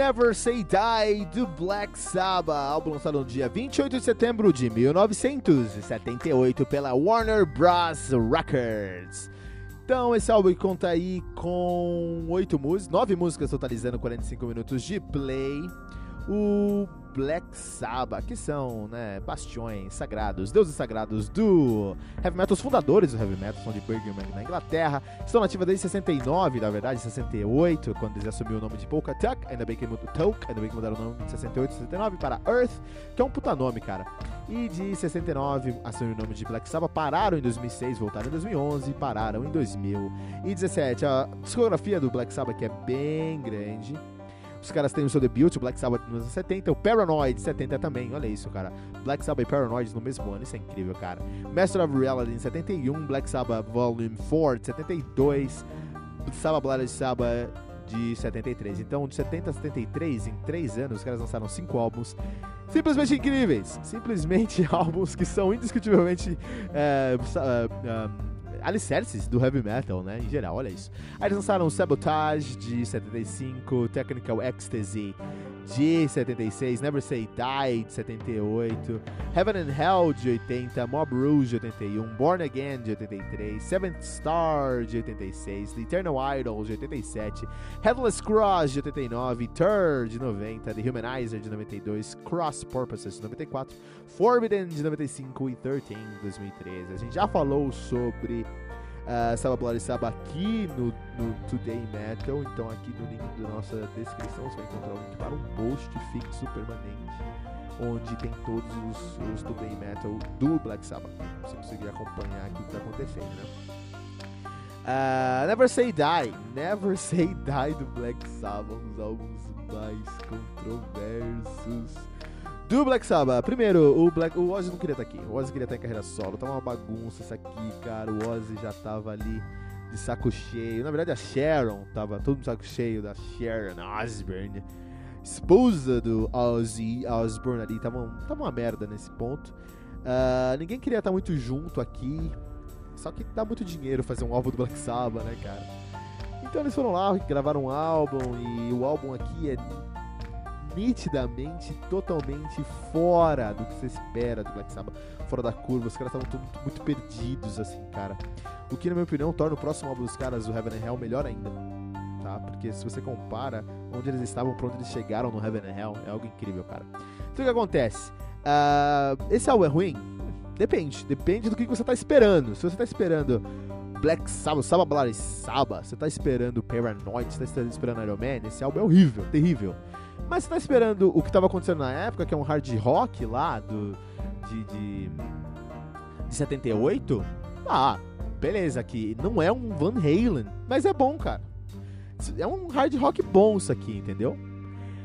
Never Say Die do Black Sabbath, álbum lançado no dia 28 de setembro de 1978 pela Warner Bros. Records. Então, esse álbum conta aí com oito músicas, nove músicas totalizando 45 minutos de play. O Black Sabbath, que são né, bastiões sagrados, deuses sagrados do heavy metal, os fundadores do heavy metal, são de Birmingham, na Inglaterra, estão nativos desde 69, na verdade, 68, quando eles assumiram o nome de Polka Tuck, ainda bem que mudaram, ainda bem que mudaram o nome de 68 69 para Earth, que é um puta nome, cara. E de 69 assumiram o nome de Black Sabbath, pararam em 2006, voltaram em 2011, pararam em 2017. A discografia do Black Sabbath que é bem grande. Os caras têm o seu debut, o Black Sabbath nos anos 70, o Paranoid 70 também, olha isso, cara. Black Sabbath e Paranoid no mesmo ano, isso é incrível, cara. Master of Reality em 71, Black Sabbath Volume 4 de 72, Sabbath Blood Sabbath de 73. Então, de 70 a 73, em 3 anos, os caras lançaram 5 álbuns simplesmente incríveis. Simplesmente álbuns que são indiscutivelmente é, uh, alicerces do heavy metal, né? Em geral, olha isso. Aí eles lançaram Sabotage de 75, Technical Ecstasy de 76, Never Say Die de 78, Heaven and Hell de 80, Mob Rouge de 81, Born Again de 83, Seventh Star de 86, The Eternal Idol de 87, Headless Cross de 89, Tur de 90, The Humanizer de 92, Cross Purposes de 94, Forbidden de 95 e 13 de 2013. A gente já falou sobre uh, Saba Bloody Saba aqui no, no, Today Metal. Então, aqui no link da nossa descrição você vai encontrar o link para um post fixo permanente, onde tem todos os, os Today Metal do Black Sabbath. Você conseguir acompanhar aqui o que está acontecendo, né? Uh, Never Say Die, Never Say Die do Black Sabbath, um dos álbuns mais controversos do Black Sabbath. Primeiro, o, Black, o Ozzy não queria estar aqui. O Ozzy queria estar em carreira solo. Tava uma bagunça isso aqui, cara. O Ozzy já tava ali de saco cheio. Na verdade, a Sharon tava todo de saco cheio da Sharon Osbourne. Esposa do Ozzy Osbourne ali. Tava, tava uma merda nesse ponto. Uh, ninguém queria estar muito junto aqui. Só que dá muito dinheiro fazer um álbum do Black Sabbath, né, cara? Então eles foram lá, gravaram um álbum. E o álbum aqui é nitidamente, totalmente fora do que você espera do Black Sabbath, fora da curva. Os caras estavam muito, muito perdidos, assim, cara. O que, na minha opinião, torna o próximo álbum dos caras, o Heaven and Hell, melhor ainda. Tá? Porque se você compara onde eles estavam, pra onde eles chegaram no Heaven and Hell, é algo incrível, cara. Então o que acontece? Uh, esse álbum é ruim? Depende. Depende do que você tá esperando. Se você tá esperando Black Sabbath, Sabbath Bloody Sabbath, você tá esperando Paranoid, você tá esperando Iron Man, esse álbum é horrível, terrível. Mas você tá esperando o que tava acontecendo na época, que é um hard rock lá do, de, de, de 78? Ah, beleza, aqui não é um Van Halen, mas é bom, cara. É um hard rock bom isso aqui, entendeu?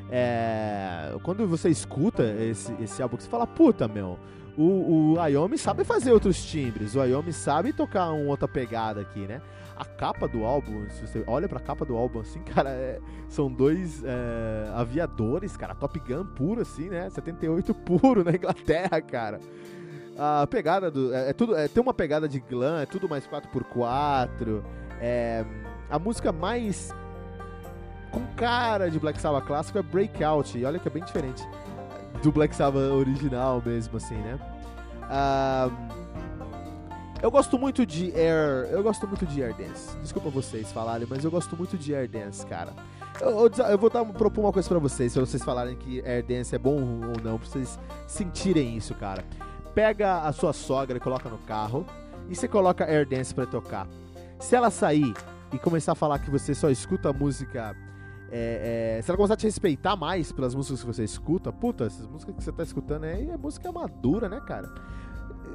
É, quando você escuta esse, esse álbum, você fala, puta, meu, O, o Ayomi sabe fazer outros timbres, o Ayomi sabe tocar uma outra pegada aqui, né? A capa do álbum, se você olha pra capa do álbum assim, cara, é, são dois é, aviadores, cara, Top Gun puro assim, né? 78 puro na Inglaterra, cara. A pegada do. É, é tudo. É, tem uma pegada de glam, é tudo mais 4x4. É, a música mais com cara de Black Sabbath clássico é Breakout. E olha que é bem diferente do Black Sabbath original mesmo, assim, né? eu gosto muito de Air. Eu gosto muito de Air Dance. Desculpa vocês falarem, mas eu gosto muito de Air Dance, cara. Eu, eu, eu vou dar, propor uma coisa pra vocês, se vocês falarem que Air Dance é bom ou não, pra vocês sentirem isso, cara. Pega a sua sogra e coloca no carro, e você coloca Air Dance pra tocar. Se ela sair e começar a falar que você só escuta música é, é, se ela começar a te respeitar mais pelas músicas que você escuta, puta, essas músicas que você tá escutando aí é música madura, né, cara?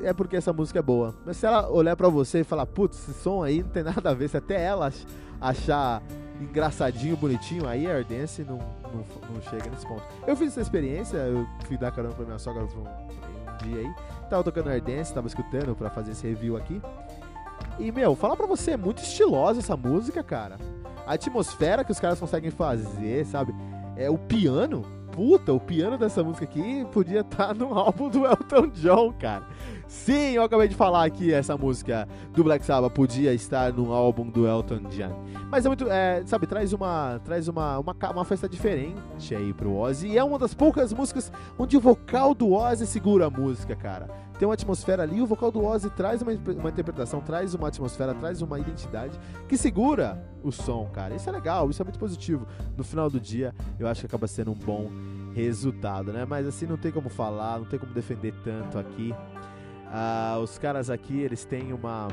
É porque essa música é boa. Mas se ela olhar pra você e falar, putz, esse som aí não tem nada a ver, se até ela achar engraçadinho, bonitinho, aí a Ardence não, não, não, chega nesse ponto. Eu fiz essa experiência, eu fui dar caramba pra minha sogra um, dia aí, tava tocando Ardence, tava escutando pra fazer esse review aqui. E, meu, falar pra você, é muito estilosa essa música, cara a atmosfera que os caras conseguem fazer, sabe? É o piano. Puta, o piano dessa música aqui podia estar tá no álbum do Elton John, cara. Sim, eu acabei de falar aqui, essa música do Black Sabbath podia estar no álbum do Elton John. Mas é muito, é, sabe, traz uma traz uma, uma, uma festa diferente aí pro Ozzy. E é uma das poucas músicas onde o vocal do Ozzy segura a música, cara. Tem uma atmosfera ali, o vocal do Ozzy traz uma, uma interpretação, traz uma atmosfera, traz uma identidade que segura o som, cara. Isso é legal, isso é muito positivo. No final do dia, eu acho que acaba sendo um bom resultado, né? Mas assim, não tem como falar, não tem como defender tanto aqui. Uh, os caras aqui, eles têm uma.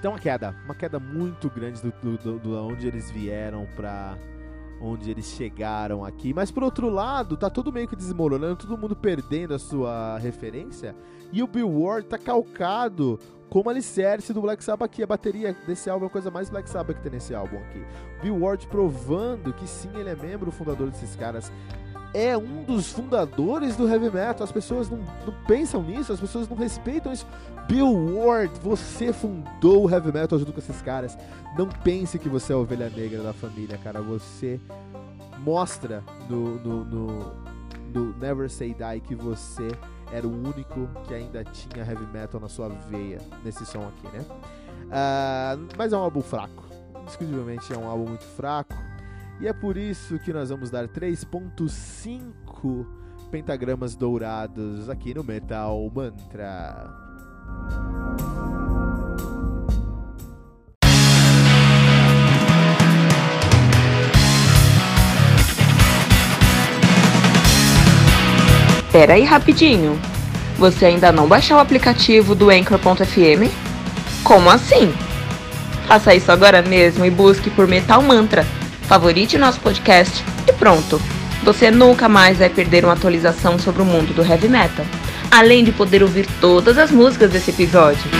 Tem uma queda, uma queda muito grande do, do, do, do onde eles vieram pra onde eles chegaram aqui. Mas por outro lado, tá tudo meio que desmoronando, todo mundo perdendo a sua referência. E o Bill Ward tá calcado como alicerce do Black Sabbath aqui. A bateria desse álbum é a coisa mais Black Sabbath que tem nesse álbum aqui. Bill Ward provando que sim, ele é membro fundador desses caras é um dos fundadores do heavy metal. As pessoas não, não, pensam nisso, as pessoas não respeitam isso. Bill Ward, você fundou o heavy metal junto com esses caras. Não pense que você é a ovelha negra da família, cara. Você mostra no, no, no, no Never Say Die que você era o único que ainda tinha heavy metal na sua veia nesse som aqui, né? Uh, mas é um álbum fraco. Indiscutivelmente é um álbum muito fraco e é por isso que nós vamos dar 3.5 pentagramas dourados aqui no Metal Mantra. Pera aí rapidinho. Você ainda não baixou o aplicativo do Anchor.fm? Como assim? Faça isso agora mesmo e busque por Metal Mantra favorite nosso podcast e pronto. Você nunca mais vai perder uma atualização sobre o mundo do heavy metal, além de poder ouvir todas as músicas desse episódio.